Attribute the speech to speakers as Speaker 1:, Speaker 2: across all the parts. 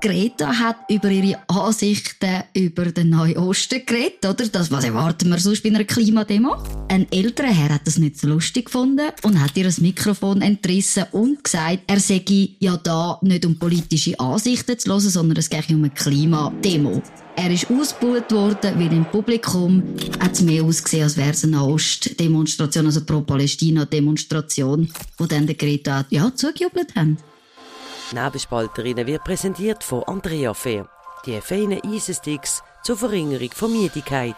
Speaker 1: Greta hat über ihre Ansichten über den Neuen Osten geredet, oder? Das, was erwarten wir sonst bei einer Klimademo? Ein älterer Herr hat das nicht so lustig gefunden und hat ihr das Mikrofon entrissen und gesagt, er sei ja da nicht um politische Ansichten zu hören, sondern es gehe um eine Klimademo. Er ist ausgebucht worden, weil im Publikum hat es mehr ausgesehen, als wäre es eine Ost-Demonstration, also Pro-Palästina-Demonstration, wo dann der Greta ja zugejubelt haben.
Speaker 2: Nebelspalterinnen wird präsentiert von Andrea Fair. Die feinen Eisensticks zur Verringerung von Müdigkeit.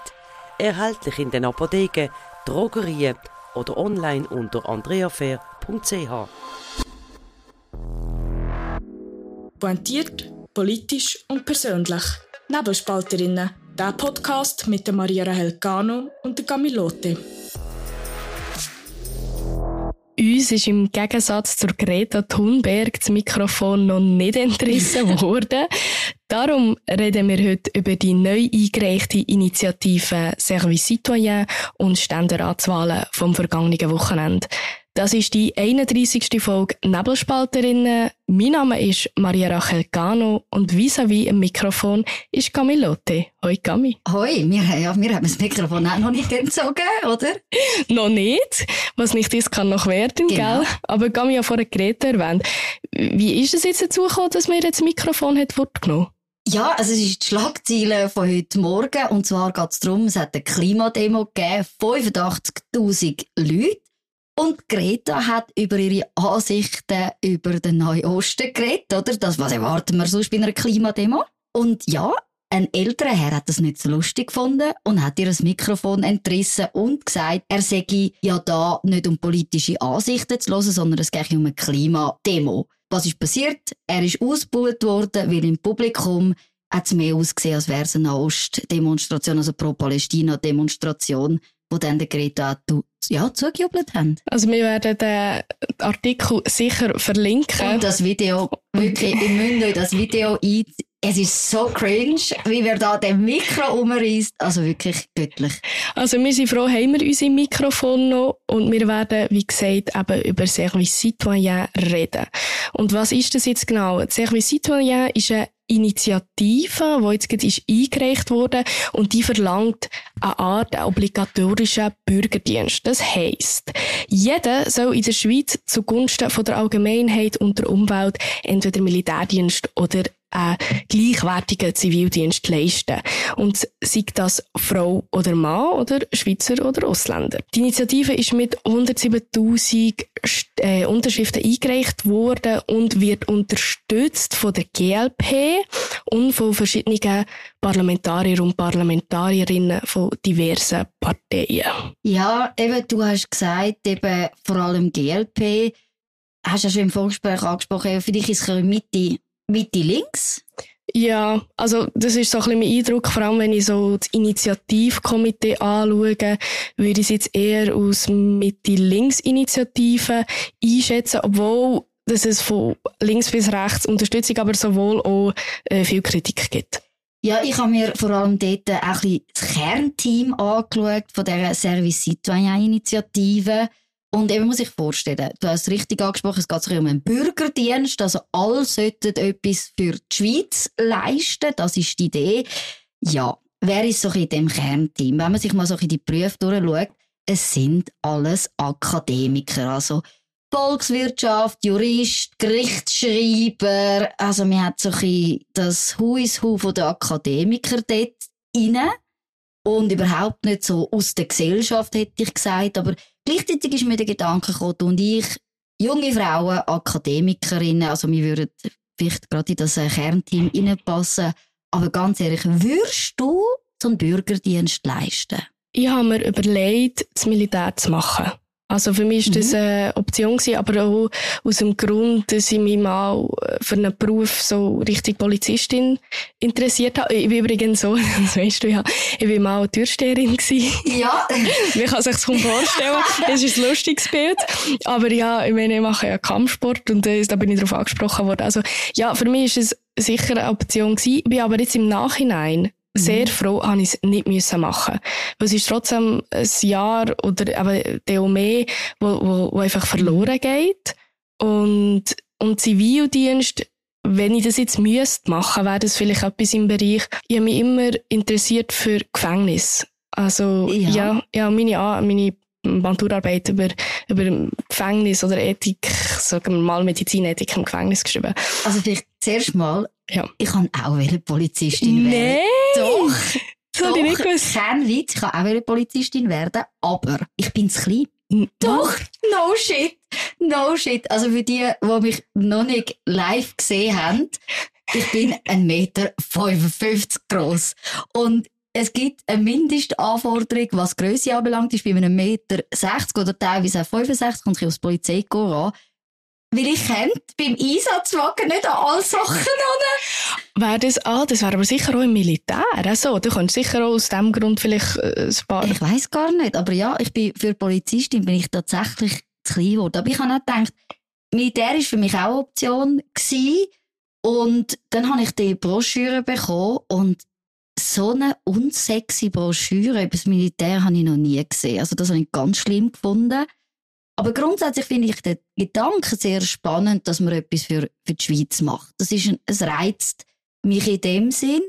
Speaker 2: Erhältlich in den Apotheken, Drogerien oder online unter andreafair.ch.
Speaker 3: Pointiert, politisch und persönlich. Nebelspalterinnen. Der Podcast mit Maria Rahel Cano und Camilote. Uns ist im Gegensatz zur Greta Thunberg das Mikrofon noch nicht entrissen worden. Darum reden wir heute über die neu eingereichte Initiative Service Citoyen und Ständeratswahlen vom vergangenen Wochenende. Das ist die 31. Folge Nebelspalterinnen. Mein Name ist Maria Rachel Gano und vis-à-vis im Mikrofon ist Camilote. Hoi Cami.
Speaker 1: Hoi, wir, ja, wir haben das Mikrofon auch noch nicht entzogen, oder?
Speaker 3: noch nicht. Was nicht ist, kann noch werden, genau. gell? Aber Cami ja vorher Greta erwähnt. Wie ist es jetzt dazu gekommen, dass mir jetzt das Mikrofon hat fortgenommen?
Speaker 1: Ja, also es ist die Schlagziele von heute Morgen. Und zwar geht es darum, es hat eine Klimademo gegeben, 85.000 Leute. Und Greta hat über ihre Ansichten über den Neuen Osten geredet, oder? Das, was erwarten wir sonst bei einer Klimademo? Und ja, ein älterer Herr hat das nicht so lustig gefunden und hat ihr das Mikrofon entrissen und gesagt, er sei ja da nicht um politische Ansichten zu hören, sondern es gehe um eine Klimademo. Was ist passiert? Er ist ausgebucht worden, weil im Publikum hat es mehr ausgesehen, als wäre es eine Ostdemonstration, also Pro-Palästina-Demonstration, wo dann der Greta ja, zugejubelt haben.
Speaker 3: Also wir werden den Artikel sicher verlinken.
Speaker 1: Und das Video, wirklich, ich müsst euch das Video ein... Es ist so cringe, wie wir da den Mikro umreißt. Also wirklich göttlich.
Speaker 3: Also wir sind froh, haben wir unser Mikrofon noch und wir werden, wie gesagt, eben über Service Citoyen reden. Und was ist das jetzt genau? Service Citoyen ist eine Initiative, die jetzt gerade ist eingereicht wurde und die verlangt eine Art obligatorischen Bürgerdienst. Das heisst, jeder soll in der Schweiz zugunsten von der Allgemeinheit und der Umwelt entweder Militärdienst oder einen gleichwertigen Zivildienst leisten. Und sei das Frau oder Mann oder Schweizer oder Ausländer. Die Initiative ist mit 107.000 äh, Unterschriften eingereicht worden und wird unterstützt von der GLP und von verschiedenen Parlamentarier und Parlamentarierinnen von diversen Parteien.
Speaker 1: Ja, eben, du hast gesagt, eben vor allem GLP. Hast du ja schon im Vorgespräch angesprochen, vielleicht ist es Mitte Mitte links?
Speaker 3: Ja, also das ist so ein bisschen mein Eindruck, vor allem wenn ich so das Initiativkomitee anschaue, würde ich es jetzt eher aus Mitte-Links-Initiativen einschätzen, obwohl dass es von links bis rechts Unterstützung, aber sowohl auch äh, viel Kritik gibt.
Speaker 1: Ja, ich habe mir vor allem dort ein bisschen das Kernteam angeschaut von dieser Service Citoyen Initiative. Und eben muss ich vorstellen, du hast es richtig angesprochen, es geht sich um einen Bürgerdienst, also alle sollten etwas für die Schweiz leisten, das ist die Idee. Ja, wer ist so in dem Kernteam? Wenn man sich mal so in die Prüfe durchschaut, es sind alles Akademiker, also Volkswirtschaft, Jurist, Gerichtsschreiber, also man hat so ein das Hu is Hu von den Akademiker dort rein und überhaupt nicht so aus der Gesellschaft, hätte ich gesagt, aber Gleichzeitig ist mir der Gedanke gekommen, und ich, junge Frauen, Akademikerinnen, also wir würden vielleicht gerade in das äh, Kernteam reinpassen, aber ganz ehrlich, würdest du so einen Bürgerdienst leisten?
Speaker 3: Ich habe mir überlegt, das Militär zu machen. Also für mich war das mhm. eine Option gewesen, aber auch aus dem Grund, dass ich mich mal äh, für einen Beruf so richtig Polizistin interessiert habe. Ich bin übrigens so, das weißt du ja, ich bin mal Türsteherin gewesen.
Speaker 1: Ja.
Speaker 3: Man kann sich das vorstellen. Das ist ein lustiges Bild. Aber ja, ich meine, ich mache ja Kampfsport und da bin ich darauf angesprochen worden. Also ja, für mich ist es sicher eine Option gewesen. Ich bin aber jetzt im Nachhinein sehr mhm. froh, habe ich es nicht müssen machen. Weil es ist trotzdem ein Jahr oder eben der mehr, wo, wo, wo einfach verloren geht. Und, und Zivildienst wenn ich das jetzt müsste machen, wäre das vielleicht etwas im Bereich, ich habe mich immer interessiert für Gefängnis. Also, ja, ja, ja meine, meine Maturarbeit über, über Gefängnis oder Ethik, sagen wir mal Medizinethik im Gefängnis geschrieben.
Speaker 1: Also vielleicht zuerst mal, ja. ich kann auch Polizistin
Speaker 3: nee. werden.
Speaker 1: Doch.
Speaker 3: Das Doch, ich nicht gewusst.
Speaker 1: Kein Witz, ich kann auch Polizistin werden, aber ich bin zu klein. Doch, no shit, no shit. Also für die, die mich noch nicht live gesehen haben, ich bin 1,55 Meter groß. Und es gibt eine Mindestanforderung, was Größe anbelangt, ist bei einem Meter 60 oder teilweise auch 65, kommt ich aufs Polizeikorps an. Weil ich kennt beim Einsatzwagen nicht an alle Sachen an.
Speaker 3: Wäre das, ah, das wäre aber sicher auch im Militär, also, du könntest sicher auch aus dem Grund vielleicht äh, ein paar...
Speaker 1: Ich weiß gar nicht, aber ja, ich bin, für Polizistin bin ich tatsächlich zu klein geworden. Aber ich habe auch gedacht, Militär war für mich auch eine Option gewesen. Und dann habe ich die Broschüre bekommen und so eine unsexy Broschüre über das Militär habe ich noch nie gesehen. Also das habe ich ganz schlimm gefunden. Aber grundsätzlich finde ich den Gedanken sehr spannend, dass man etwas für, für die Schweiz macht. Das ist ein, es reizt mich in dem Sinn.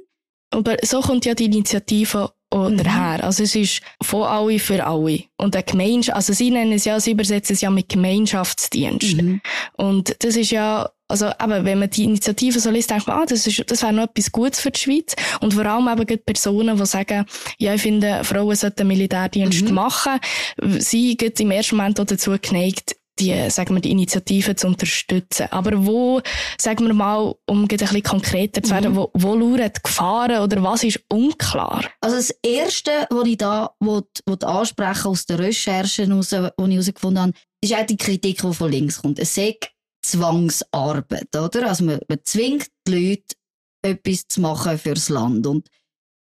Speaker 3: Aber so kommt ja die Initiative oder mhm. her. Also es ist von alle für alle. Und eine Gemeinschaft, also sie nennen es ja, sie übersetzen es ja mit Gemeinschaftsdienst. Mhm. Und das ist ja, also eben, wenn man die Initiative so liest, denkt man, ah, das, ist, das wäre noch etwas Gutes für die Schweiz. Und vor allem eben Personen, die sagen, ja, ich finde, Frauen sollten Militärdienst mhm. machen. Sie sind im ersten Moment auch dazu geneigt, die, sagen wir, die Initiative zu unterstützen. Aber wo, sagen wir mal, um ein bisschen konkreter zu werden, mhm. wo, wo lauern die Gefahren oder was ist unklar?
Speaker 1: Also das Erste, was ich da will, will ansprechen aus den Recherchen, heraus, die ich herausgefunden habe, ist auch die Kritik, die von links kommt. Es sagt Zwangsarbeit, oder? Also man, man zwingt die Leute, etwas zu machen fürs Land. Und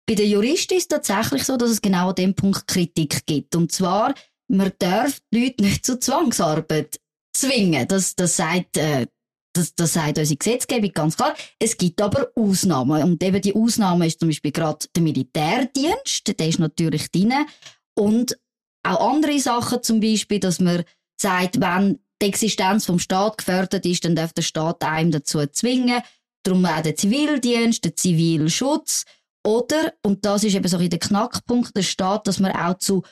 Speaker 1: bei den Juristen ist es tatsächlich so, dass es genau an dem Punkt Kritik gibt. Und zwar, man darf die Leute nicht zu Zwangsarbeit zwingen. Das, das sagt, äh, das, das sagt unsere Gesetzgebung ganz klar. Es gibt aber Ausnahmen. Und eben die Ausnahme ist zum Beispiel gerade der Militärdienst. Der ist natürlich drin. Und auch andere Sachen zum Beispiel, dass man sagt, wenn die Existenz vom Staat gefördert ist, dann darf der Staat einem dazu zwingen. Darum auch der Zivildienst, der Zivilschutz. Oder, und das ist eben so ein der Knackpunkt, der Staat, dass man auch zu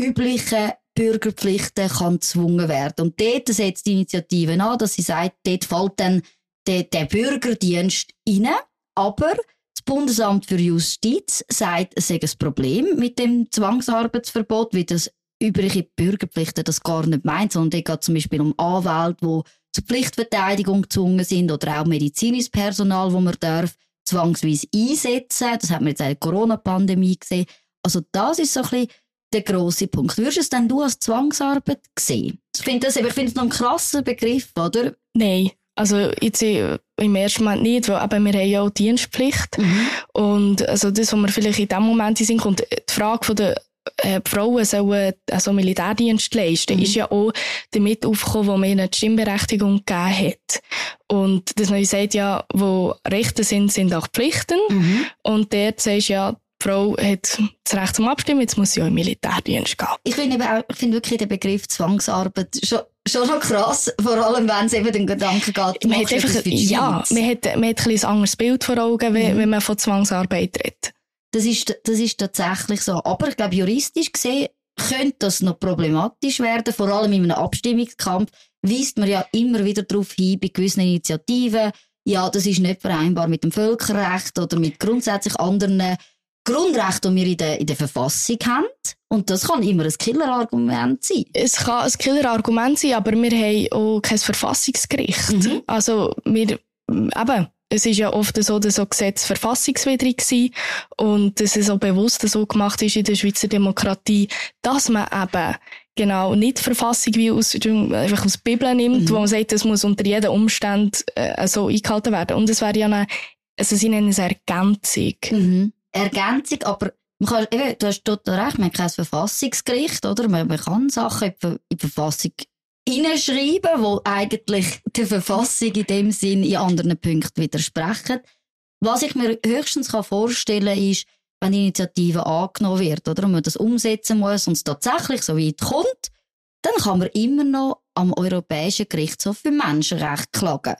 Speaker 1: üblichen Bürgerpflichten kann gezwungen werden. Und dort setzt die Initiative an, dass sie sagt, dort fällt dann der, der Bürgerdienst rein. Aber das Bundesamt für Justiz sagt, es sei ein Problem mit dem Zwangsarbeitsverbot, wie das übrige Bürgerpflichten das gar nicht meint, sondern es geht zum Beispiel um Anwälte, die zur Pflichtverteidigung gezwungen sind oder auch medizinisches Personal, wo man darf zwangsweise einsetzen. Das hat man jetzt in der Corona-Pandemie gesehen. Also das ist so ein bisschen der grosse Punkt. Würdest du es denn du als Zwangsarbeit sehen? Ich finde das, ich finde es noch ein krasser Begriff, oder?
Speaker 3: Nein. Also jetzt im ersten Moment nicht, weil eben wir haben ja auch Dienstpflicht. Mhm. Und also das, was wir vielleicht in dem Moment sind, kommt die Frage von der äh, die Frauen sollen also Militärdienst leisten, mhm. ist ja auch damit aufgekommen, wo man ihnen die Stimmberechtigung gegeben hat. Und das man sagt ja, wo Rechte sind, sind auch Pflichten. Mhm. Und dort sagst du ja, die Frau hat das Recht zum Abstimmen, jetzt muss sie auch im Militärdienst gehen.
Speaker 1: Ich finde finde wirklich den Begriff Zwangsarbeit schon, schon noch krass, vor allem wenn es eben den Gedanken geht,
Speaker 3: man hat einfach, ja, man hat, man hat ein, ein anderes Bild vor Augen, wenn, mhm. wenn man von Zwangsarbeit redet.
Speaker 1: Das ist, das ist tatsächlich so. Aber ich glaube, juristisch gesehen könnte das noch problematisch werden, vor allem in einem Abstimmungskampf weist man ja immer wieder darauf hin, bei gewissen Initiativen, ja, das ist nicht vereinbar mit dem Völkerrecht oder mit grundsätzlich anderen Grundrechten, die wir in der, in der Verfassung haben. Und das kann immer ein Killerargument sein.
Speaker 3: Es kann ein Killerargument sein, aber wir haben auch kein Verfassungsgericht. Mhm. Also, wir, eben, es ist ja oft so, dass so Gesetze verfassungswidrig sind und dass es auch bewusst so gemacht ist in der Schweizer Demokratie, dass man eben genau nicht die Verfassung wie aus, einfach aus der Bibel nimmt, mhm. wo man sagt, es muss unter jeden Umstand äh, so eingehalten werden. Und es wäre ja eine, also sie nennen es Ergänzung.
Speaker 1: Mhm. Ergänzung, aber man kann, eben, du hast total recht, man hat kein Verfassungsgericht, oder? Man, man kann Sachen in die Verfassung hineinschreiben, wo eigentlich der Verfassung in dem Sinn in anderen Punkten widersprechen. Was ich mir höchstens vorstellen kann, ist, wenn die Initiative angenommen wird, oder, und man das umsetzen muss und es tatsächlich so weit kommt, dann kann man immer noch am Europäischen Gerichtshof für Menschenrechte klagen.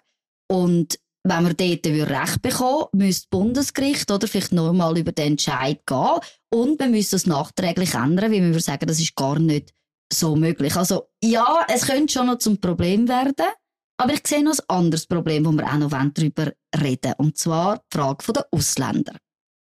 Speaker 1: Und wenn wir dort Recht bekommen müsste das Bundesgericht oder vielleicht nochmal über den Entscheid gehen und wir müssen es nachträglich ändern, weil wir sagen, das ist gar nicht so möglich. Also ja, es könnte schon noch zum Problem werden, aber ich sehe noch ein anderes Problem, wo wir auch noch darüber reden wollen, und zwar die Frage der Ausländer.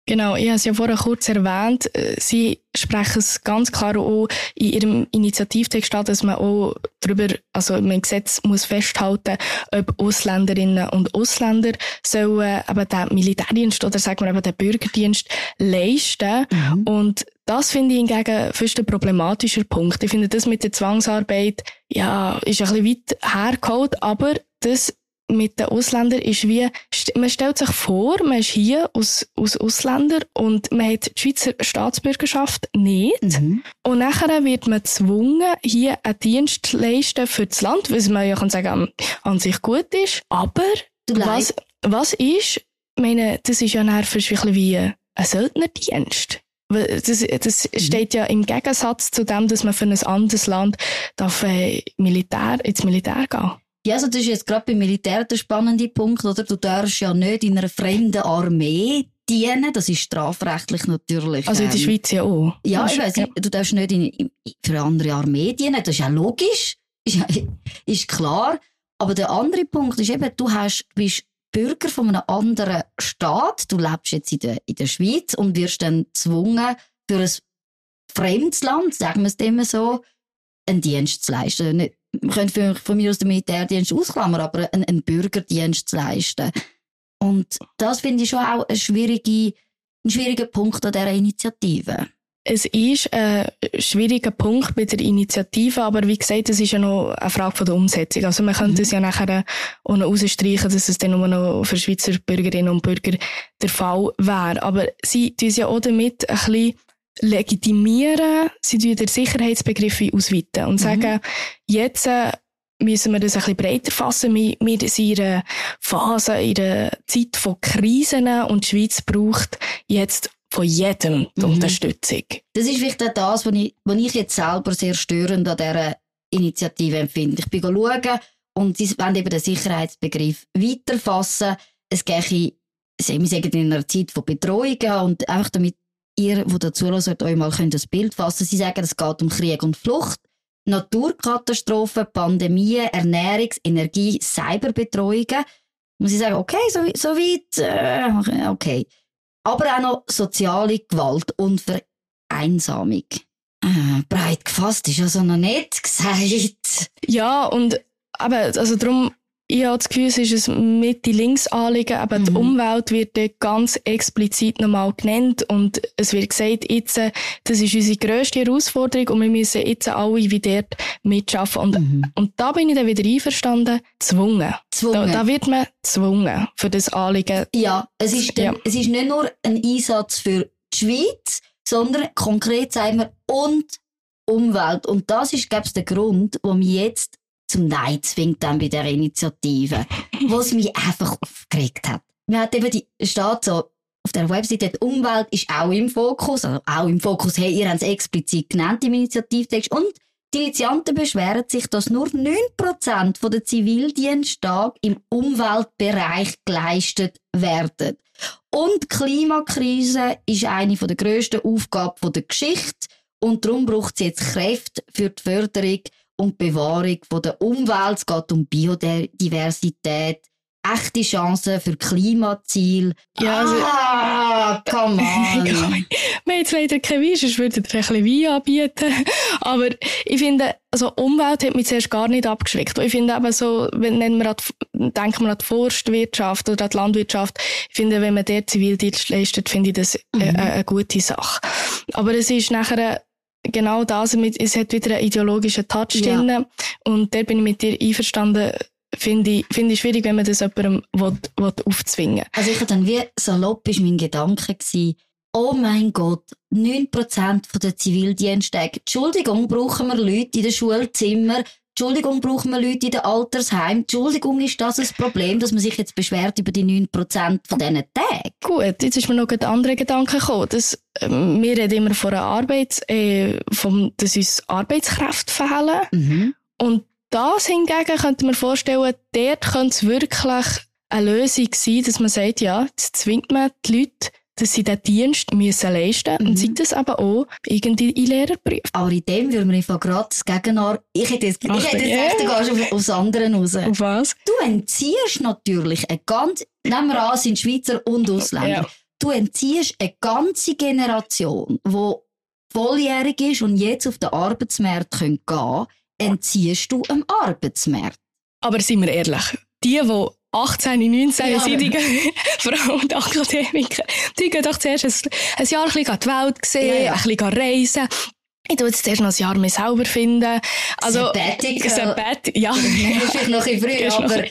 Speaker 3: Genau, ich habe es ja vorher kurz erwähnt. Äh, Sie sprechen es ganz klar auch in Ihrem Initiativtext an, dass man auch darüber, also im Gesetz muss festhalten, ob Ausländerinnen und Ausländer sollen eben den Militärdienst oder sagen wir eben den Bürgerdienst leisten. Mhm. Und das finde ich hingegen fast ein problematischer Punkt. Ich finde das mit der Zwangsarbeit, ja, ist ein bisschen weit hergeholt, aber das mit den Ausländern ist wie, man stellt sich vor, man ist hier aus, aus Ausländer und man hat die Schweizer Staatsbürgerschaft nicht. Mhm. Und nachher wird man gezwungen, hier einen Dienst zu leisten für das Land, was man ja kann sagen, an, sich gut ist. Aber was, was ist, ich meine, das ist ja fast wie ein Söldnerdienst. Das, das mhm. steht ja im Gegensatz zu dem, dass man für ein anderes Land darf, äh, Militär, ins Militär gehen
Speaker 1: ja, also das ist jetzt gerade beim Militär der spannende Punkt, oder? Du darfst ja nicht in einer fremden Armee dienen, das ist strafrechtlich natürlich.
Speaker 3: Also in der ähm, Schweiz ja auch.
Speaker 1: Ja, ich weiss, ja. du darfst nicht in, für eine andere Armee dienen, das ist ja logisch, ist, ist klar. Aber der andere Punkt ist eben, du hast, bist Bürger von einem anderen Staat, du lebst jetzt in der, in der Schweiz und wirst dann gezwungen, für ein fremdes Land, sagen wir es dem so, einen Dienst zu leisten. Nicht, wir können von mir aus den Militärdienst ausklammern, aber einen, einen Bürgerdienst zu leisten. Und das finde ich schon auch ein schwieriger, ein schwieriger Punkt an dieser Initiative.
Speaker 3: Es ist ein schwieriger Punkt bei der Initiative, aber wie gesagt, es ist ja noch eine Frage von der Umsetzung. Also man könnte mhm. es ja nachher auch noch rausstreichen, dass es dann nur noch für Schweizer Bürgerinnen und Bürger der Fall wäre. Aber sie tun ja auch damit ein bisschen legitimieren, sie tun den Sicherheitsbegriff ausweiten und mhm. sagen, jetzt äh, müssen wir das ein bisschen breiter fassen. Wir, wir sind in einer Phase, in einer Zeit von Krisen und die Schweiz braucht jetzt von jedem die mhm. Unterstützung.
Speaker 1: Das ist vielleicht auch das, was ich, was ich jetzt selber sehr störend an dieser Initiative empfinde. Ich bin schauen und sie wollen eben den Sicherheitsbegriff weiterfassen. Es gehe, wir sagen in einer Zeit von Betreuungen und einfach damit ihr, die dazu hört, euch mal das Bild fassen Sie sagen, es geht um Krieg und Flucht, Naturkatastrophen, Pandemien, Ernährungs-, Energie-, Cyberbetreuungen. Muss ich sagen, okay, so, so weit, äh, okay. Aber auch noch soziale Gewalt und Vereinsamung. Äh, breit gefasst ist also noch nicht gesagt.
Speaker 3: Ja, und aber, also darum ich habe das Gefühl, es ist ein Mitte-Links-Anliegen, aber mhm. die Umwelt wird dort ganz explizit nochmal genannt und es wird gesagt, jetzt, das ist unsere grösste Herausforderung und wir müssen jetzt alle wie dort mitschaffen. Und, mhm. und da bin ich dann wieder einverstanden, zwungen. Da, da, wird man zwungen für das Anliegen.
Speaker 1: Ja, es ist, ja. es ist nicht nur ein Einsatz für die Schweiz, sondern konkret sagen wir und Umwelt. Und das ist, glaube ich, der Grund, warum jetzt zum Nein zwingt dann bei der Initiative, was mich einfach aufgeregt hat. Man hat eben die, steht so, auf der Webseite, die Umwelt ist auch im Fokus, also auch im Fokus, hey, ihr habt es explizit genannt im Initiativtext und die Initianten beschweren sich, dass nur 9% der Zivildiensttage im Umweltbereich geleistet werden. Und die Klimakrise ist eine der grössten Aufgaben der Geschichte und darum braucht es jetzt Kräfte für die Förderung und Bewahrung von der Umwelt, es geht um Biodiversität, echte Chancen für Klimaziele.
Speaker 3: Ja, also,
Speaker 1: ah, come on.
Speaker 3: wir haben jetzt leider kein Wein, sonst würde ich ein bisschen Wein anbieten. Aber ich finde, also Umwelt hat mich zuerst gar nicht abgeschreckt. Ich finde eben so, wenn wir an die, denken wir an die Forstwirtschaft oder an die Landwirtschaft, ich finde, wenn man der Zivildienst leistet, finde ich das mhm. eine, eine gute Sache. Aber es ist nachher genau das, es hat wieder einen ideologischen Touch ja. drin. Und da bin ich mit dir einverstanden, finde ich, finde ich schwierig, wenn man das jemandem will, will aufzwingen
Speaker 1: Also ich habe dann wie salopp ist mein Gedanke gewesen, oh mein Gott, 9% der Zivildiensttage. Entschuldigung, brauchen wir Leute in den Schulzimmern, Entschuldigung, brauchen wir Leute in den Altersheimen. Entschuldigung, ist das ein Problem, dass man sich jetzt beschwert über die 9% von diesen Tagen?
Speaker 3: Gut, jetzt ist mir noch ein anderer Gedanke gekommen. Dass, äh, wir reden immer von einer Arbeits, äh, vom, dass uns Arbeitskräfte fehlen. Mhm. Und das hingegen könnte man vorstellen, dort könnte es wirklich eine Lösung sein, dass man sagt, ja, jetzt zwingt man die Leute, dass sie den Dienst müssen leisten müssen. Mhm. Und sei das aber auch irgendwie in Lehrerberufen.
Speaker 1: Aber in dem würde man einfach gerade das Gegenart, ich hätte jetzt, Ach, ich hätte jetzt yeah. auf, aufs andere raus.
Speaker 3: Auf was?
Speaker 1: Du entziehst natürlich eine ganz, nehmen wir an, sind Schweizer und Ausländer. Ja. Du entziehst eine ganze Generation, die volljährig ist und jetzt auf den Arbeitsmarkt gehen können, entziehst du am Arbeitsmarkt.
Speaker 3: Aber sind wir ehrlich, die, die 18, 19 ja. vor allem die Akademiker, die gehen doch zuerst ein, ein Jahr ein bisschen die Welt sehen, ja, ja. ein bisschen reisen. Ich tue jetzt zuerst noch ein Jahr mich selber finden. Also,
Speaker 1: Sabbatical.
Speaker 3: Sabbatical, ja.
Speaker 1: Vielleicht noch ein früh, aber,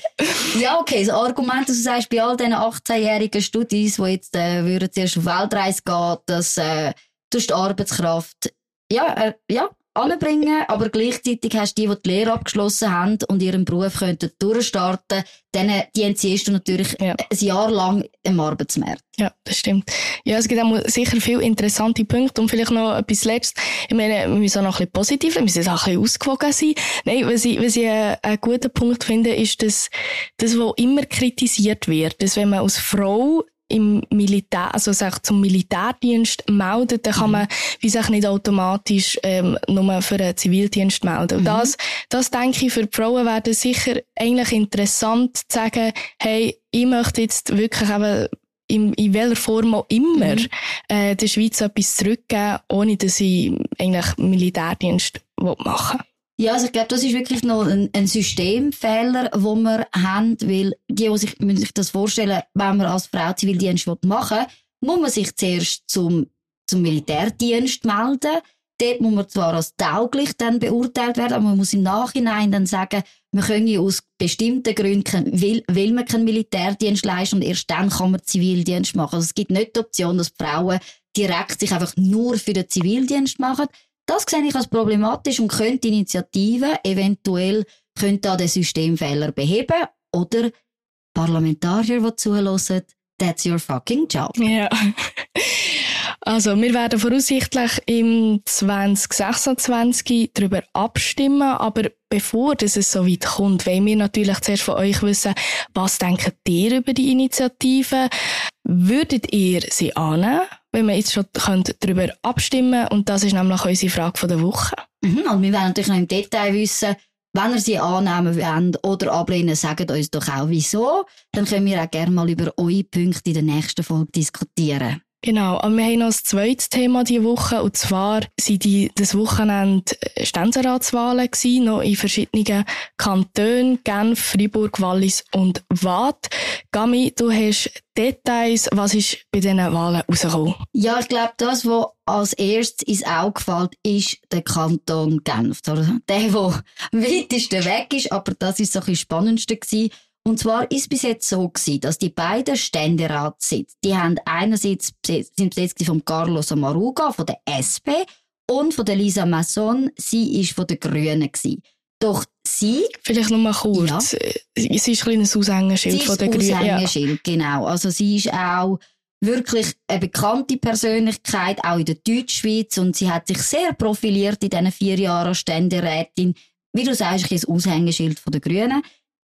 Speaker 1: ja, okay, das Argument, dass du sagst, bei all diesen 18-jährigen Studis, die jetzt, äh, würden zuerst auf Weltreise gehen, dass, äh, du die Arbeitskraft, ja, äh, ja, anbringen, aber gleichzeitig hast du die, die die Lehre abgeschlossen haben und ihren Beruf könnten durchstarten, dann die entziehst du natürlich ja. ein Jahr lang im Arbeitsmarkt.
Speaker 3: Ja, das stimmt. Ja, es gibt auch sicher viele interessante Punkte und vielleicht noch etwas Letztes. Ich meine, wir müssen auch noch ein bisschen positiv, wir müssen auch ein bisschen ausgewogen sein. Nein, was ich, was ich einen, einen guten Punkt finde, ist, dass das, was immer kritisiert wird, dass wenn man als Frau im Militär, also sich zum Militärdienst meldet, dann kann mhm. man, wie sich nicht automatisch ähm, nur für einen Zivildienst melden. Und mhm. das, das denke ich, für die Frauen wäre das sicher eigentlich interessant zu sagen, hey, ich möchte jetzt wirklich eben in, in welcher Form auch immer mhm. äh, der Schweiz etwas zurückgeben, ohne dass ich eigentlich Militärdienst machen will.
Speaker 1: Ja, also ich glaube, das ist wirklich noch ein, ein Systemfehler, wo wir haben, weil die, die sich, müssen sich das vorstellen, wenn man als Frau Zivildienst machen will, muss man sich zuerst zum, zum Militärdienst melden. Dort muss man zwar als tauglich dann beurteilt werden, aber man muss im Nachhinein dann sagen, man könne aus bestimmten Gründen, will, will man keinen Militärdienst leisten und erst dann kann man Zivildienst machen. Also es gibt nicht die Option, dass Frauen direkt sich einfach nur für den Zivildienst machen, das sehe ich als problematisch und könnte Initiativen eventuell könnte da den Systemfehler beheben oder Parlamentarier, die zuhören, that's your fucking job.
Speaker 3: Ja. Also, wir werden voraussichtlich im 2026 darüber abstimmen, aber bevor das es so weit kommt, wollen wir natürlich zuerst von euch wissen, was denkt ihr über die Initiative? Würdet ihr sie annehmen? Wenn wir jetzt schon darüber abstimmen können. Und das ist nämlich unsere Frage der Woche.
Speaker 1: Mhm, und wir wollen natürlich noch im Detail wissen, wenn ihr sie annehmen wollt oder ablehnen, sagt uns doch auch wieso. Dann können wir auch gerne mal über eure Punkte in der nächsten Folge diskutieren.
Speaker 3: Genau, aber wir haben noch ein zweites Thema diese Woche, und zwar sind die, das Wochenende Ständeratswahlen gewesen, noch in verschiedenen Kantonen, Genf, Fribourg, Wallis und Waadt. Gami, du hast Details, was ist bei diesen Wahlen rausgekommen?
Speaker 1: Ja, ich glaube, das, was als erstes ins Auge fällt, ist der Kanton Genf. Der, der weitesten weg ist, aber das ist so ein bisschen das Spannendste gewesen. Und zwar ist bis jetzt so gewesen, dass die beiden Ständeratssitze, die haben einerseits sind besetzt von Carlos Amaruga von der SP und von der Lisa Masson, sie ist von der Grünen gewesen. Doch sie...
Speaker 3: Vielleicht noch mal kurz. Ja. Sie ist ein kleines Aushängeschild von der Grünen.
Speaker 1: Aushängeschild, ja. genau. Also sie ist auch wirklich eine bekannte Persönlichkeit, auch in der Deutschschweiz und sie hat sich sehr profiliert in diesen vier Jahren als Ständerätin. Wie du sagst, ein Aushängeschild von der Grünen.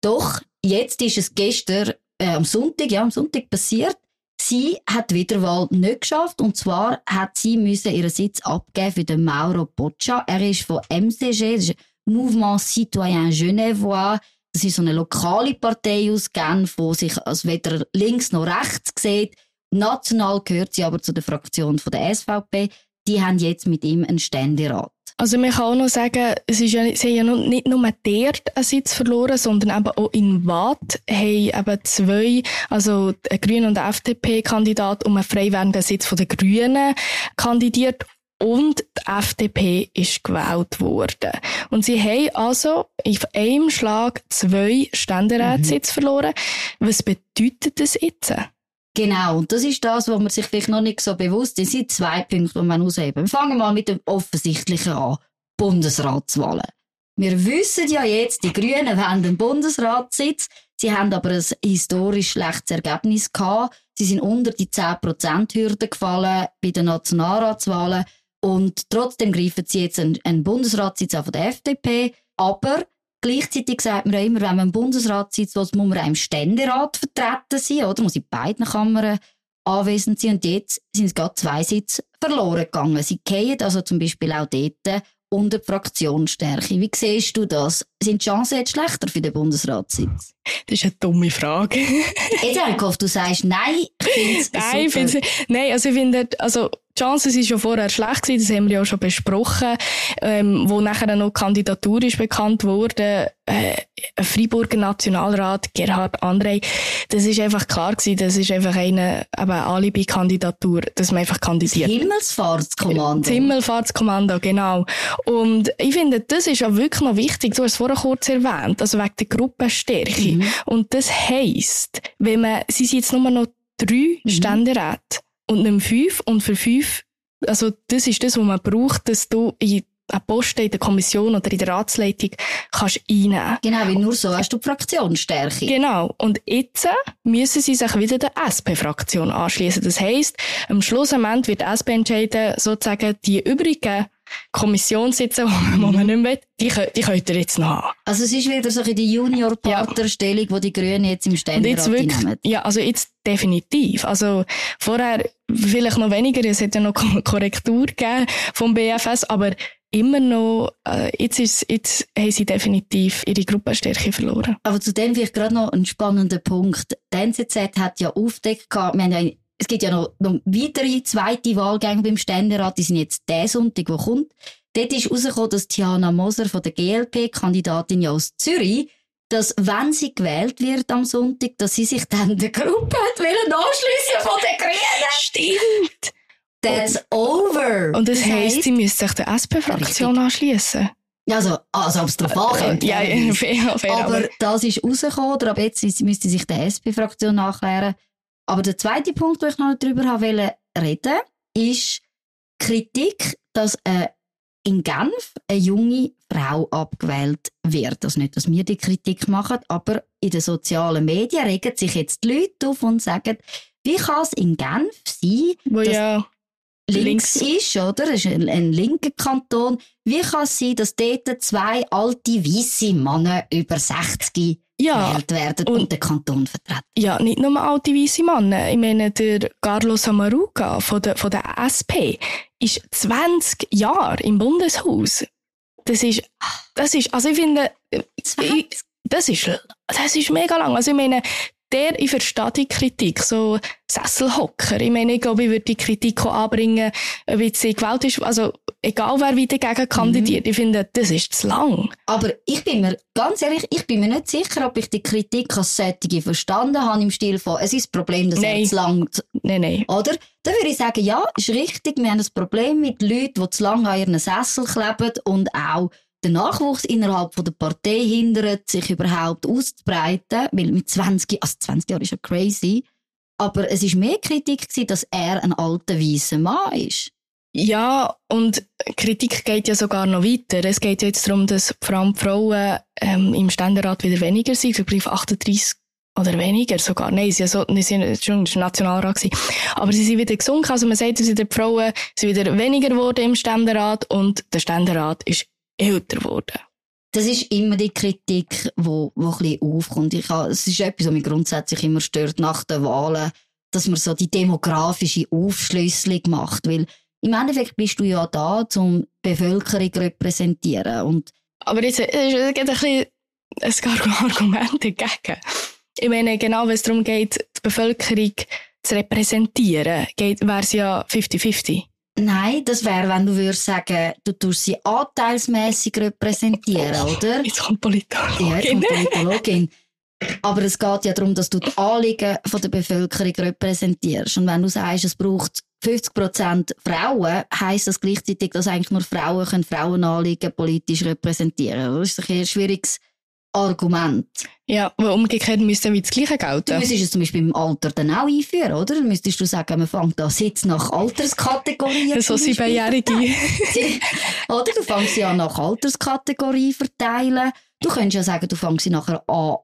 Speaker 1: Doch jetzt ist es gestern äh, am Sonntag, ja, am Sonntag passiert. Sie hat Wiederwahl nicht geschafft und zwar hat sie müssen ihren Sitz abgeben für den Mauro Boccia. Er ist von MCG, das ist Mouvement Citoyen Genevois. Das ist so eine lokale Partei aus Genf, die sich als weder links noch rechts sieht. National gehört sie aber zu der Fraktion von der SVP. Die haben jetzt mit ihm einen Ständerat.
Speaker 3: Also man kann auch noch sagen, es ist ja, sie haben ja nicht nur dort einen Sitz verloren, sondern eben auch in Watt haben eben zwei, also ein Grünen und FDP-Kandidat um einen frei werdenden Sitz von den Grünen kandidiert und die FDP ist gewählt worden. Und sie haben also auf einem Schlag zwei Ständeratssitze mhm. verloren. Was bedeutet das jetzt?
Speaker 1: Genau, und das ist das, was man sich vielleicht noch nicht so bewusst ist. Es sind zwei Punkte, die man ausheben. Wir fangen mal mit dem Offensichtlichen an. Bundesratswahlen. Wir wissen ja jetzt, die Grünen haben einen Bundesratssitz. Sie haben aber ein historisch schlechtes Ergebnis gehabt. Sie sind unter die 10%-Hürde gefallen bei den Nationalratswahlen. Und trotzdem greifen sie jetzt einen, einen Bundesratssitz an von der FDP. Aber Gleichzeitig sagt man ja immer, wenn man im Bundesrat sitzt, muss man auch im Ständerat vertreten sein, oder? Muss in beiden Kammern anwesend sein. Und jetzt sind es gerade zwei Sitze verloren gegangen. Sie gehen also zum Beispiel auch dort unter Fraktionsstärke. Wie siehst du das? Sind die Chancen jetzt schlechter für den Bundesratssitz?
Speaker 3: Das ist eine dumme Frage.
Speaker 1: jetzt habe ich gehofft, du sagst nein.
Speaker 3: Ich nein, super. nein, also ich finde, also die Chancen sind schon vorher schlecht gewesen, das haben wir ja auch schon besprochen, ähm, wo nachher noch die Kandidatur ist bekannt wurde, äh, Freiburger Nationalrat, Gerhard André, das ist einfach klar gewesen, das ist einfach eine, eine Alibi-Kandidatur, dass man einfach kandidiert.
Speaker 1: Das Himmelsfahrtskommando.
Speaker 3: Das Himmelsfahrtskommando, genau. Und ich finde, das ist ja wirklich noch wichtig, du hast es vorher kurz erwähnt, also wegen der Gruppenstärke. Mhm. Und das heisst, wenn man, sie sind jetzt nur noch drei mhm. Ständeräte, und nicht fünf. Und für fünf, also das ist das, was man braucht, dass du in einen Posten in der Kommission oder in der Ratsleitung kannst einnehmen.
Speaker 1: Genau, weil nur so hast du die Fraktionsstärke.
Speaker 3: Genau. Und jetzt müssen sie sich wieder der SP-Fraktion anschließen. Das heisst, am Schluss am Ende wird die SP entscheiden, sozusagen die übrigen Kommissionssitze, die man nicht mehr will, die, die könnt ihr jetzt noch haben.
Speaker 1: Also es ist wieder so die Junior-Partnerstellung, ja. die die Grünen jetzt im Ständerat nehmen.
Speaker 3: Ja, also jetzt definitiv. Also vorher vielleicht noch weniger, es hat ja noch Korrektur gegeben vom BFS, aber immer noch, äh, jetzt, ist, jetzt haben sie definitiv ihre Gruppenstärke verloren.
Speaker 1: Aber zu dem vielleicht gerade noch ein spannender Punkt. Die NZZ hat ja aufgedeckt, wir haben ja es gibt ja noch, noch weitere zweite Wahlgänge beim Ständerat, die sind jetzt der Sonntag, der kommt. Dort ist herausgekommen, dass Tiana Moser von der GLP, Kandidatin ja aus Zürich, dass wenn sie gewählt wird am Sonntag, dass sie sich dann der Gruppe hat wollen anschliessen von den Grünen.
Speaker 3: Stimmt.
Speaker 1: That's over.
Speaker 3: Und das, das heisst, sie müsste sich der SP-Fraktion anschliessen.
Speaker 1: Also, also ob es darauf ankommt.
Speaker 3: Ja, ja, fair, fair,
Speaker 1: aber, aber das ist rausgekommen, oder ab jetzt müsste sich der SP-Fraktion nachklären. Aber der zweite Punkt, den ich noch darüber reden wollte, ist Kritik, dass äh, in Genf eine junge Frau abgewählt wird. Also nicht, dass wir die Kritik machen, aber in den sozialen Medien regen sich jetzt die Leute auf und sagen, wie kann es in Genf sein,
Speaker 3: Wo dass ja
Speaker 1: links, links ist, oder? Das ist ein, ein linker Kanton. Wie kann es sein, dass dort zwei alte, weisse Männer über 60 ja. gewählt werden und, und den Kanton vertreten.
Speaker 3: Ja, nicht nur alte weiße Männer. Ich meine, der Carlos Amaruga von der, von der SP ist 20 Jahre im Bundeshaus. Das ist, das ist, also ich finde, ich, das ist, das ist mega lang. Also ich meine, der, ich verstehe die Kritik, so Sesselhocker. Ich meine, ich glaube, ich würde die Kritik auch anbringen, wie sie Gewalt ist, also egal wer wieder dagegen kandidiert. Mhm. Ich finde, das ist zu lang.
Speaker 1: Aber ich bin mir, ganz ehrlich, ich bin mir nicht sicher, ob ich die Kritik als Sättige verstanden habe im Stil von, es ist das Problem, dass nein. er zu lang...
Speaker 3: Nein, nein.
Speaker 1: Oder? Dann würde ich sagen, ja, ist richtig, wir haben ein Problem mit Leuten, die zu lange an ihren Sessel kleben und auch der Nachwuchs innerhalb der Partei hindert, sich überhaupt auszubreiten, weil mit 20, also 20 Jahren ist ja crazy. Aber es war mehr Kritik gewesen, dass er ein alter weißer Mann ist.
Speaker 3: Ja, und Kritik geht ja sogar noch weiter. Es geht jetzt darum, dass vor allem Frauen ähm, im Ständerat wieder weniger sind, ich 38 oder weniger sogar. Nein, sie so, sind schon Nationalrat gewesen. Aber sie sind wieder gesunken. Also man sagt, dass die Frauen sind wieder weniger geworden im Ständerat und der Ständerat ist älter geworden.
Speaker 1: Das ist immer die Kritik, wo, wo ein bisschen aufkommt. Ich habe, es ist etwas, was mich grundsätzlich immer stört nach den Wahlen, dass man so die demografische Aufschlüsselung macht, weil im Endeffekt bist du ja da, um die Bevölkerung zu repräsentieren. Und
Speaker 3: Aber jetzt, es gibt ein bisschen ein Argument dagegen. Ich meine, genau, wenn es darum geht, die Bevölkerung zu repräsentieren, wäre es ja 50-50.
Speaker 1: Nein, das wäre, wenn du würdest sagen, du tust sie anteilsmäßig repräsentieren, oh, oder?
Speaker 3: Jetzt kommt Politologin.
Speaker 1: Ja, jetzt kommt Politologin. Aber es geht ja darum, dass du die Anliegen von der Bevölkerung repräsentierst. Und wenn du sagst, es braucht 50% Frauen, heisst das gleichzeitig, dass eigentlich nur Frauen können Frauenanliegen politisch repräsentieren. Das ist ein schwieriges Argument.
Speaker 3: Ja, aber umgekehrt müsste wie das Gleiche gelten.
Speaker 1: Du müsstest es zum Beispiel im Alter dann auch einführen, oder? Dann müsstest du sagen, man fängt da Sitz nach Alterskategorie
Speaker 3: So siebenjährige.
Speaker 1: oder? Du fängst sie an nach Alterskategorie verteilen. Du könntest ja sagen, du fängst sie nachher an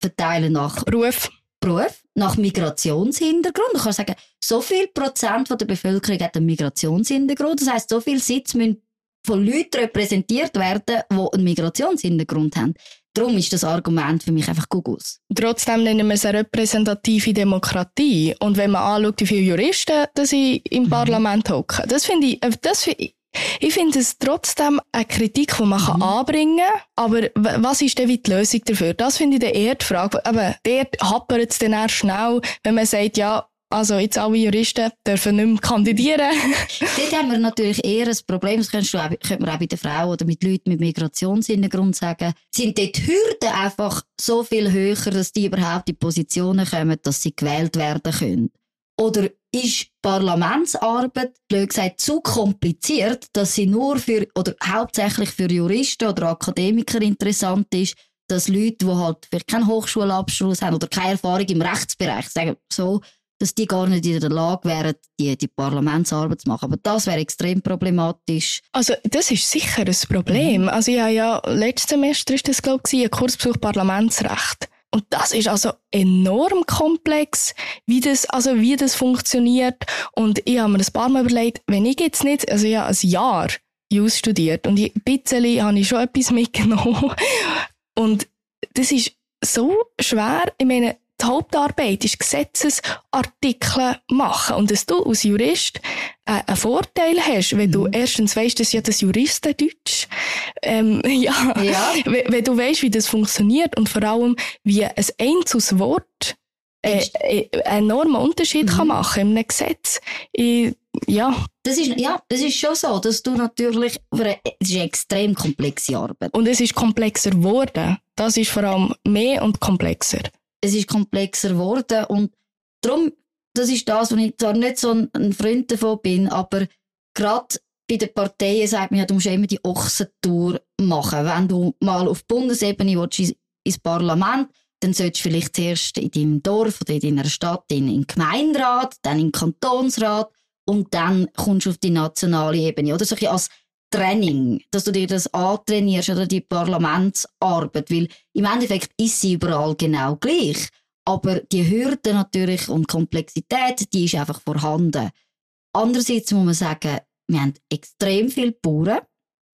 Speaker 1: verteilen nach
Speaker 3: Beruf.
Speaker 1: Beruf, nach Migrationshintergrund. Du kannst sagen, so viel Prozent von der Bevölkerung hat einen Migrationshintergrund. Das heisst, so viel Sitz müssen von Leuten repräsentiert werden, die einen Migrationshintergrund haben. Darum ist das Argument für mich einfach Gugus.
Speaker 3: Trotzdem nennen wir es eine repräsentative Demokratie. Und wenn man anschaut, wie viele Juristen dass sie im mhm. Parlament hocken, das finde ich, äh, das ich finde es trotzdem eine Kritik, die man mhm. anbringen kann. Aber was ist denn die Lösung dafür? Das finde ich die eher die Frage. Aber dort hapert es dann erst schnell, wenn man sagt, ja, also jetzt alle Juristen dürfen nicht mehr kandidieren.
Speaker 1: Dort haben wir natürlich eher ein Problem, das könnte man auch bei den Frauen oder mit Leuten mit Migrationshintergrund sagen, sind dort Hürden einfach so viel höher, dass die überhaupt in Positionen kommen, dass sie gewählt werden können. Oder ist Parlamentsarbeit, blöd gesagt, zu kompliziert, dass sie nur für, oder hauptsächlich für Juristen oder Akademiker interessant ist, dass Leute, die halt vielleicht keinen Hochschulabschluss haben oder keine Erfahrung im Rechtsbereich, sagen so, dass die gar nicht in der Lage wären, die, die Parlamentsarbeit zu machen. Aber das wäre extrem problematisch.
Speaker 3: Also, das ist sicher ein Problem. Mhm. Also, ja, ja, letztes Semester ist das, glaube ich, ein Kursbesuch Parlamentsrecht. Und das ist also enorm komplex, wie das, also wie das funktioniert. Und ich habe mir ein paar Mal überlegt, wenn ich jetzt nicht, also ja, ein Jahr Jus studiert und ein bisschen habe ich schon etwas mitgenommen. Und das ist so schwer. Ich meine, die Hauptarbeit ist Gesetzesartikel machen. Und dass du als Jurist äh, einen Vorteil hast, wenn du mhm. erstens weißt, dass ja das Juristendeutsch, ähm, ja, ja. Wenn, wenn, du weißt, wie das funktioniert und vor allem, wie ein einzelnes Wort äh, äh, einen enormen Unterschied mhm. kann machen in einem Gesetz. Ich, ja.
Speaker 1: Das ist, ja, das ist schon so, dass du natürlich, es ist eine extrem komplexe Arbeit.
Speaker 3: Und es ist komplexer geworden. Das ist vor allem mehr und komplexer
Speaker 1: es ist komplexer geworden und darum, das ist das, wo ich zwar nicht so ein Freund davon bin, aber gerade bei den Parteien sagt man ja, du musst immer die Ochsentour machen. Wenn du mal auf Bundesebene willst, ins Parlament, dann solltest du vielleicht zuerst in deinem Dorf oder in deiner Stadt in den Gemeinderat, dann in den Kantonsrat und dann kommst du auf die nationale Ebene. Oder so als Training, dass du dir das antrainierst oder die Parlamentsarbeit, weil im Endeffekt ist sie überall genau gleich. Aber die Hürde natürlich und Komplexität, die ist einfach vorhanden. Andererseits muss man sagen, wir haben extrem viele Bauern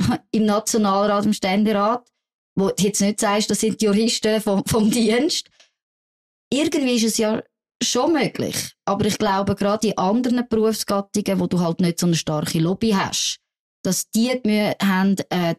Speaker 1: im Nationalrat, im Ständerat, wo du jetzt nicht sagst, das sind die Juristen vom, vom Dienst. Irgendwie ist es ja schon möglich. Aber ich glaube, gerade in anderen Berufsgattungen, wo du halt nicht so eine starke Lobby hast, dass die haben, äh,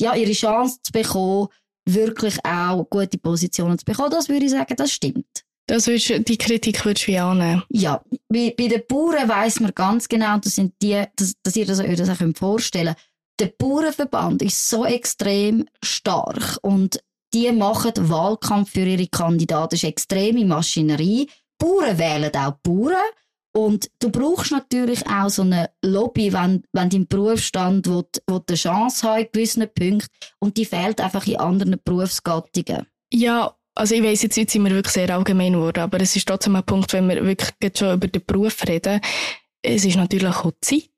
Speaker 1: ja, ihre Chance zu bekommen, wirklich auch gute Positionen zu bekommen. Das würde ich sagen, das stimmt.
Speaker 3: Das würdest, die Kritik würdest du wie annehmen?
Speaker 1: Ja, bei, bei den Bauern weiss man ganz genau, das sind die, dass, dass ihr das euch das auch vorstellen könnt. Der Bauernverband ist so extrem stark und die machen Wahlkampf für ihre Kandidaten. Das ist extreme Maschinerie. Bauern wählen auch Bauern und du brauchst natürlich auch so eine Lobby, wenn, wenn dein Berufsstand will, will eine Chance hat in gewissen Punkten. Und die fehlt einfach in anderen Berufsgattungen.
Speaker 3: Ja, also ich weiss jetzt, jetzt sind wir wirklich sehr allgemein geworden, aber es ist trotzdem ein Punkt, wenn wir wirklich schon über den Beruf reden. Es ist natürlich auch Zeit.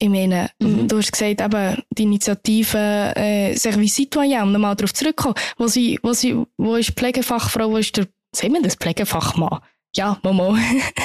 Speaker 3: Ich meine, mhm. du hast gesagt, eben, die Initiative äh, Service Citoyen, um nochmal darauf zurückzukommen, wo, sie, wo, sie, wo ist Pflegefachfrau, wo ist der, sehen wir das, Pflegefachmann? Ja, Momo.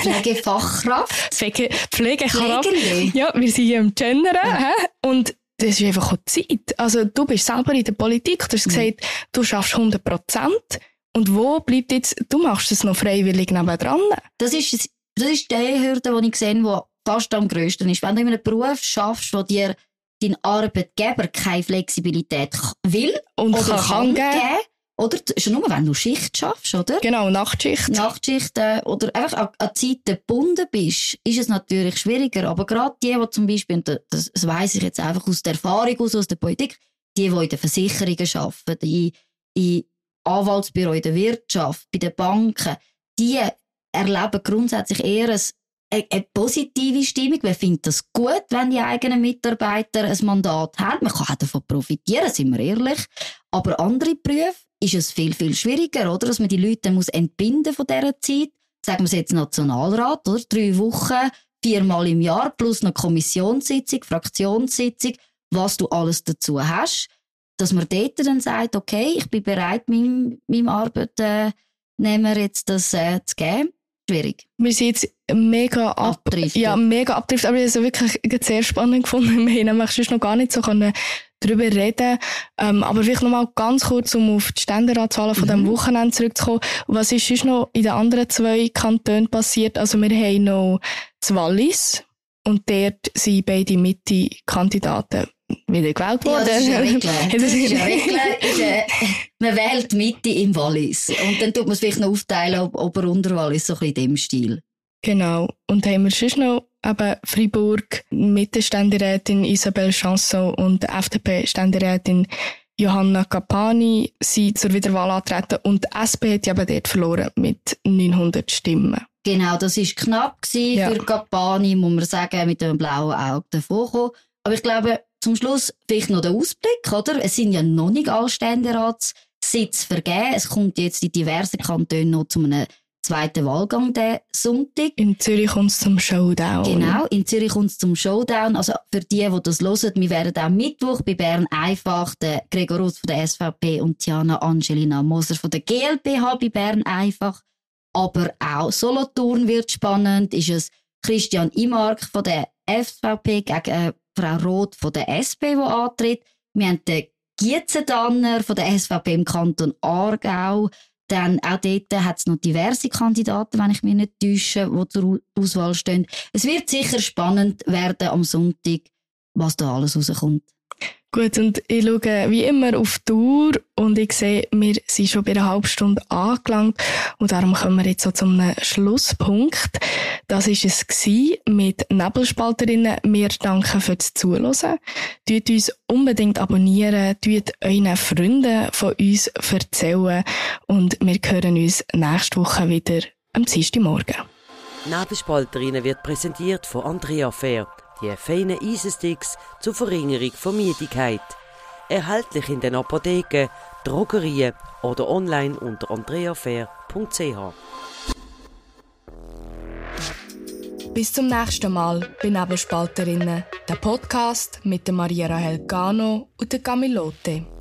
Speaker 1: Pflegefachkraft.
Speaker 3: Pflege, Pflegekraft. Ja, wir sind hier im Gendern. Ja. Und das ist einfach auch Zeit. Also, du bist selber in der Politik. Du hast mhm. gesagt, du schaffst 100 Prozent. Und wo bleibt jetzt, du machst es noch freiwillig nebendran?
Speaker 1: Das ist, das ist die Hürde, die ich sehe, die fast am grössten ist. Wenn du in einem Beruf schaffst, wo dir dein Arbeitgeber keine Flexibilität will
Speaker 3: und oder kann, kann geben,
Speaker 1: oder? Schon nur, wenn du Schicht schaffst, oder?
Speaker 3: Genau, Nachtschicht.
Speaker 1: Nachtschicht, äh, oder einfach an, an Zeiten gebunden bist, ist es natürlich schwieriger. Aber gerade die, die zum Beispiel, und das, das weiss ich jetzt einfach aus der Erfahrung, aus, aus der Politik, die, die in den Versicherungen arbeiten, in, in Anwaltsbüro, in der Wirtschaft, bei den Banken, die erleben grundsätzlich eher ein eine, positive Stimmung. Man findet das gut, wenn die eigenen Mitarbeiter ein Mandat haben. Man kann auch davon profitieren, sind wir ehrlich. Aber andere Berufe ist es viel, viel schwieriger, oder? Dass man die Leute muss entbinden von dieser Zeit. Sagen wir es jetzt Nationalrat, oder? Drei Wochen, viermal im Jahr, plus eine Kommissionssitzung, Fraktionssitzung, was du alles dazu hast. Dass man dort dann sagt, okay, ich bin bereit, meinem, meinem Arbeitnehmer jetzt das äh, zu geben. Schwierig.
Speaker 3: Wir sind jetzt mega ab,
Speaker 1: Abdriften.
Speaker 3: ja, mega abdriftet, aber ich habe es wirklich sehr spannend gefunden. Wir haben nämlich sonst noch gar nicht so können darüber reden. Ähm, aber vielleicht noch mal ganz kurz, um auf die Ständeratszahlen von
Speaker 1: Mhm.
Speaker 3: diesem Wochenende zurückzukommen. Was ist sonst noch in den anderen zwei Kantonen passiert? Also wir haben noch das Wallis und dort sind beide Mitte-Kandidaten wieder gewählt
Speaker 1: Ja,
Speaker 3: worden. Ja,
Speaker 1: Das ist eine Regel. in der- Man wählt Mitte im Wallis. Und dann tut man es vielleicht noch aufteilen, ob Ober- und Unterwallis, so ein bisschen in dem Stil.
Speaker 3: Genau. Und haben wir sonst noch eben Freiburg mit der Ständerätin Isabelle Chanson und der FDP-Ständerätin Johanna Capani sind zur Wiederwahl antreten und die SP hat ja eben dort verloren mit 900 Stimmen.
Speaker 1: Genau, das war knapp gewesen
Speaker 3: Ja.
Speaker 1: für Gapani, muss man sagen, mit dem blauen Auge davon. Aber ich glaube, zum Schluss vielleicht noch der Ausblick, oder? Es sind ja noch nicht alle Ständeratssitze vergeben. Es kommt jetzt in diversen Kantonen noch zu einem zweiten Wahlgang den Sonntag.
Speaker 3: In Zürich kommt es zum Showdown.
Speaker 1: Genau, in Zürich kommt es zum Showdown. Also für die, die das hören, wir werden am Mittwoch bei Bern einfach den Gregor Ruth von der SVP und Tiana Angelina Moser von der GLP haben bei Bern einfach. Aber auch Solothurn wird spannend. Ist es Christian Imark von der SVP gegen äh, Frau Roth von der SP, die antritt. Wir haben den Gietzendanner von der SVP im Kanton Aargau. Dann auch dort hat es noch diverse Kandidaten, wenn ich mich nicht täusche, die zur Auswahl stehen. Es wird sicher spannend werden am Sonntag, was da alles rauskommt.
Speaker 3: Gut, und ich schaue wie immer auf die Uhr und ich sehe, wir sind schon bei einer halben Stunde angelangt und darum kommen wir jetzt so zum Schlusspunkt. Das ist es mit Nebelspalterinnen. Wir danken fürs Zuhören. Tut uns unbedingt abonnieren, tut euren Freunden von uns erzählen und wir hören uns nächste Woche wieder am Dienstagmorgen.
Speaker 2: Nebelspalterinnen wird präsentiert von Andrea Fair, die feinen Eisensticks zur Verringerung von Müdigkeit. Erhältlich in den Apotheken, Drogerien oder online unter andreafair.ch.
Speaker 3: Bis zum nächsten Mal bei Nebelspalterinnen, der Podcast mit der Maria Rahel Gano und der Camilote.